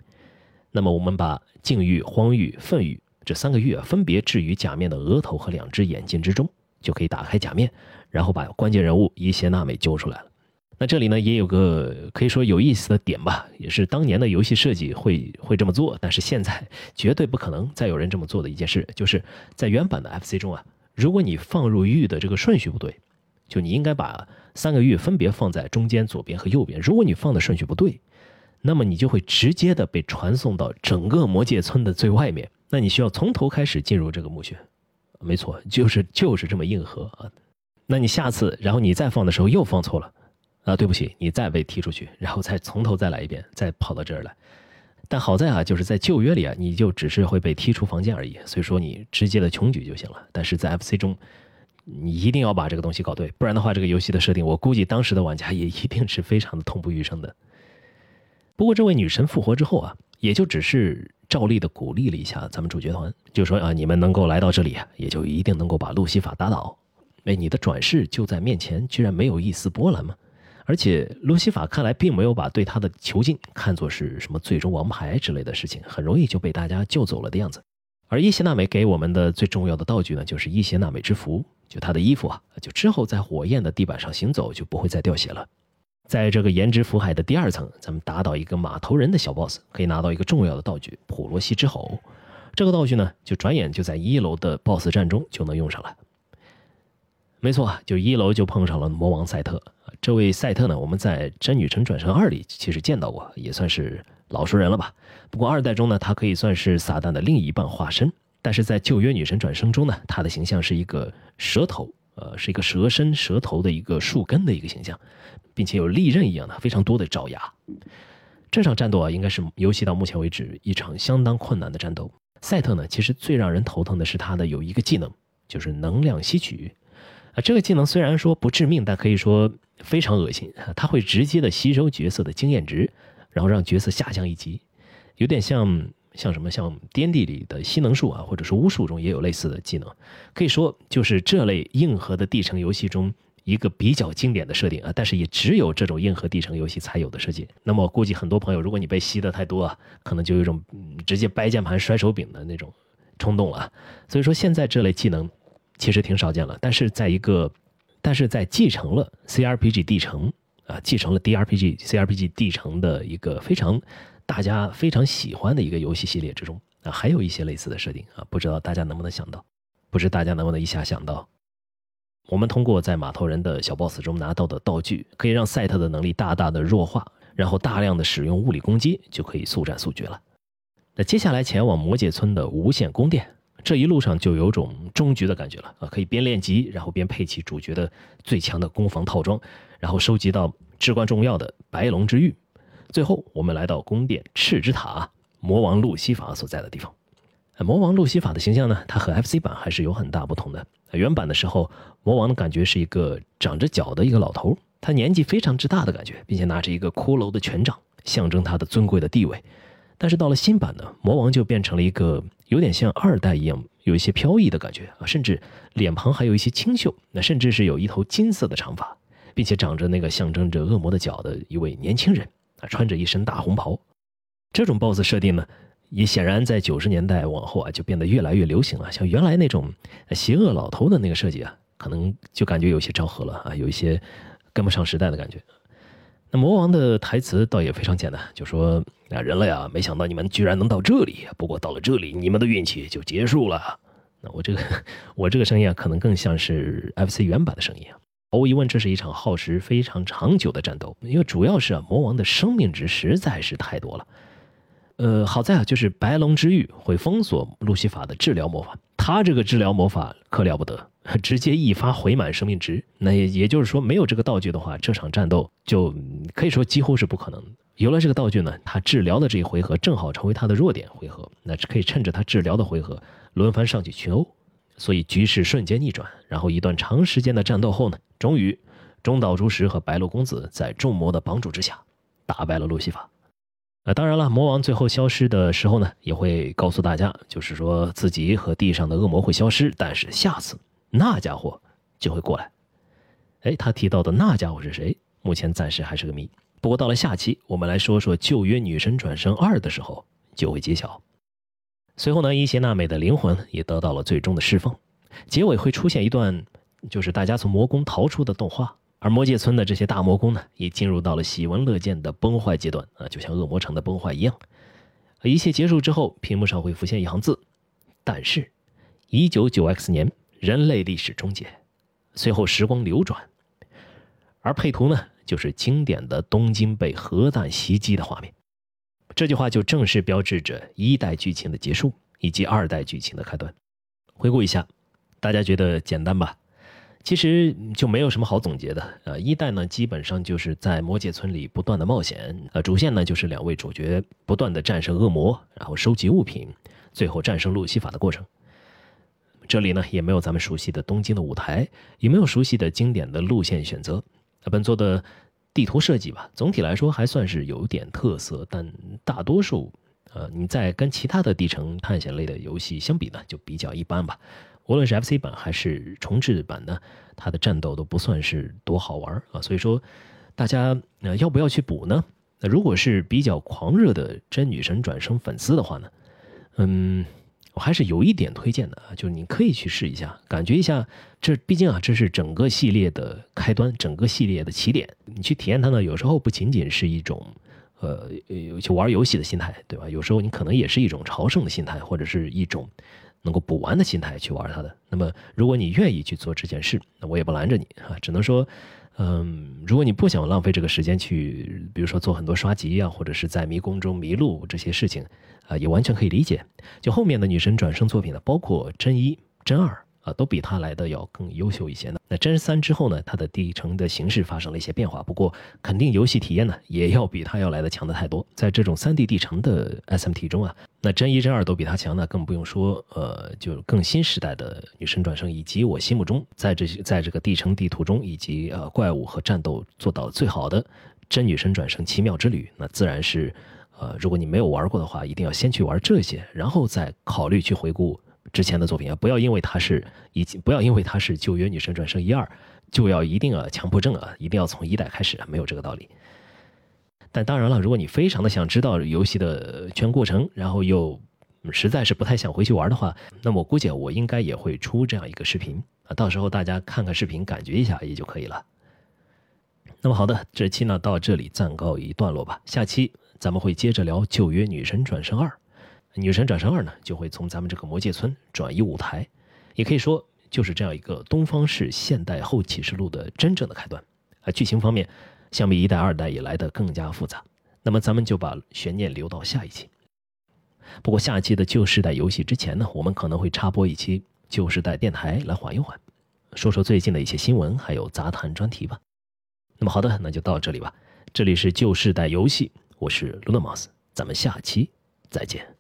那么我们把净玉、荒玉、粪玉这三个玉啊，分别置于假面的额头和两只眼睛之中，就可以打开假面，然后把关键人物伊邪那美揪出来了。那这里呢也有个可以说有意思的点吧，也是当年的游戏设计会会这么做，但是现在绝对不可能再有人这么做的一件事，就是在原版的 FC 中啊，如果你放入玉的这个顺序不对，就你应该把三个玉分别放在中间、左边和右边。如果你放的顺序不对，那么你就会直接的被传送到整个魔界村的最外面。那你需要从头开始进入这个墓穴。没错，就是就是这么硬核啊！那你下次，然后你再放的时候又放错了，啊，对不起，你再被踢出去，然后再从头再来一遍，再跑到这儿来。但好在啊，就是在旧约里啊，你就只是会被踢出房间而已，所以说你直接的穷举就行了。但是在 FC 中，你一定要把这个东西搞对，不然的话，这个游戏的设定，我估计当时的玩家也一定是非常的痛不欲生的。不过这位女神复活之后啊，也就只是照例的鼓励了一下咱们主角团，就说啊，你们能够来到这里啊，也就一定能够把路西法打倒。哎，你的转世就在面前，居然没有一丝波澜吗？而且路西法看来并没有把对他的囚禁看作是什么最终王牌之类的事情，很容易就被大家救走了的样子。而伊邪那美给我们的最重要的道具呢，就是伊邪那美之符，就他的衣服啊，就之后在火焰的地板上行走就不会再掉血了。在这个炎之符海的第二层，咱们打倒一个马头人的小 boss，可以拿到一个重要的道具普罗西之吼。这个道具呢，就转眼就在一楼的 boss 战中就能用上了。没错，就一楼就碰上了魔王赛特。这位赛特呢，我们在《真女神转生二》里其实见到过，也算是老熟人了吧。不过二代中呢，他可以算是撒旦的另一半化身。但是在旧约女神转生中呢，他的形象是一个蛇头，呃，是一个蛇身蛇头的一个树根的一个形象，并且有利刃一样的非常多的爪牙。这场战斗啊，应该是游戏到目前为止一场相当困难的战斗。赛特呢，其实最让人头疼的是他的有一个技能，就是能量吸取。啊，这个技能虽然说不致命，但可以说非常恶心。它会直接的吸收角色的经验值，然后让角色下降一级，有点像像什么像颠地里的吸能术啊，或者是巫术中也有类似的技能。可以说就是这类硬核的地城游戏中一个比较经典的设定啊，但是也只有这种硬核地城游戏才有的设计。那么我估计很多朋友，如果你被吸的太多啊，可能就有一种直接掰键盘摔手柄的那种冲动了。所以说现在这类技能。其实挺少见了，但是在一个，但是在继承了 CRPG 地城啊，继承了 DRPG CRPG 地城的一个非常大家非常喜欢的一个游戏系列之中啊，还有一些类似的设定啊，不知道大家能不能想到？不知大家能不能一下想到？我们通过在码头人的小 boss 中拿到的道具，可以让赛特的能力大大的弱化，然后大量的使用物理攻击，就可以速战速决了。那接下来前往魔界村的无限宫殿。这一路上就有种终局的感觉了啊！可以边练级，然后边配齐主角的最强的攻防套装，然后收集到至关重要的白龙之玉。最后，我们来到宫殿赤之塔，魔王路西法所在的地方。魔王路西法的形象呢，它和 FC 版还是有很大不同的。原版的时候，魔王的感觉是一个长着角的一个老头，他年纪非常之大的感觉，并且拿着一个骷髅的权杖，象征他的尊贵的地位。但是到了新版呢，魔王就变成了一个有点像二代一样，有一些飘逸的感觉啊，甚至脸庞还有一些清秀，那甚至是有一头金色的长发，并且长着那个象征着恶魔的角的一位年轻人啊，穿着一身大红袍。这种 BOSS 设定呢，也显然在九十年代往后啊，就变得越来越流行了。像原来那种邪恶老头的那个设计啊，可能就感觉有些昭和了啊，有一些跟不上时代的感觉。那魔王的台词倒也非常简单，就说：“啊，人类啊，没想到你们居然能到这里。不过到了这里，你们的运气就结束了。”那我这个，我这个声音啊，可能更像是 FC 原版的声音啊。毫无疑问，这是一场耗时非常长久的战斗，因为主要是啊，魔王的生命值实在是太多了。呃，好在啊，就是白龙之玉会封锁路西法的治疗魔法，他这个治疗魔法可了不得。直接一发回满生命值，那也也就是说，没有这个道具的话，这场战斗就可以说几乎是不可能。有了这个道具呢，他治疗的这一回合正好成为他的弱点回合，那可以趁着他治疗的回合轮番上去群殴，所以局势瞬间逆转。然后一段长时间的战斗后呢，终于中岛朱石和白鹿公子在众魔的帮助之下打败了路西法。那当然了，魔王最后消失的时候呢，也会告诉大家，就是说自己和地上的恶魔会消失，但是下次。那家伙就会过来。哎，他提到的那家伙是谁？目前暂时还是个谜。不过到了下期，我们来说说《旧约女神转生二》的时候就会揭晓。随后呢，伊邪那美的灵魂也得到了最终的释放。结尾会出现一段，就是大家从魔宫逃出的动画。而魔界村的这些大魔宫呢，也进入到了喜闻乐见的崩坏阶段啊，就像恶魔城的崩坏一样。一切结束之后，屏幕上会浮现一行字：但是，一九九 X 年。人类历史终结，随后时光流转，而配图呢，就是经典的东京被核弹袭击的画面。这句话就正式标志着一代剧情的结束，以及二代剧情的开端。回顾一下，大家觉得简单吧？其实就没有什么好总结的。呃，一代呢，基本上就是在魔界村里不断的冒险。呃，主线呢就是两位主角不断的战胜恶魔，然后收集物品，最后战胜路西法的过程。这里呢也没有咱们熟悉的东京的舞台，也没有熟悉的经典的路线选择。本作的地图设计吧，总体来说还算是有点特色，但大多数，呃，你在跟其他的地城探险类的游戏相比呢，就比较一般吧。无论是 FC 版还是重置版呢，它的战斗都不算是多好玩啊。所以说，大家呃要不要去补呢？那如果是比较狂热的真女神转生粉丝的话呢，嗯，我还是有一点推荐的啊，就是你可以去试一下，感觉一下。这毕竟啊，这是整个系列的开端，整个系列的起点。你去体验它呢，有时候不仅仅是一种，呃，去玩游戏的心态，对吧？有时候你可能也是一种朝圣的心态，或者是一种。能够补完的心态去玩它的，那么如果你愿意去做这件事，那我也不拦着你啊，只能说，嗯，如果你不想浪费这个时间去，比如说做很多刷级啊，或者是在迷宫中迷路这些事情，啊，也完全可以理解。就后面的女神转生作品呢，包括真一、真二。啊，都比它来的要更优秀一些呢。那真三之后呢，它的地城的形式发生了一些变化，不过肯定游戏体验呢也要比它要来的强的太多。在这种三 D 地城的 SMT 中啊，那真一真二都比它强呢，更不用说呃，就更新时代的女神转生，以及我心目中在这些在这个地城地图中以及呃怪物和战斗做到最好的真女神转生奇妙之旅，那自然是呃，如果你没有玩过的话，一定要先去玩这些，然后再考虑去回顾。之前的作品啊，不要因为它是已经不要因为它是旧约女神转生一二，就要一定啊强迫症啊，一定要从一代开始，没有这个道理。但当然了，如果你非常的想知道游戏的全过程，然后又实在是不太想回去玩的话，那么我估计我应该也会出这样一个视频啊，到时候大家看看视频，感觉一下也就可以了。那么好的，这期呢到这里暂告一段落吧，下期咱们会接着聊旧约女神转生二。女神转生二呢，就会从咱们这个魔界村转移舞台，也可以说就是这样一个东方式现代后启示录的真正的开端。啊，剧情方面，相比一代、二代也来得更加复杂。那么咱们就把悬念留到下一期。不过下期的旧时代游戏之前呢，我们可能会插播一期旧时代电台来缓一缓，说说最近的一些新闻，还有杂谈专题吧。那么好的，那就到这里吧。这里是旧时代游戏，我是 Lunamus，咱们下期再见。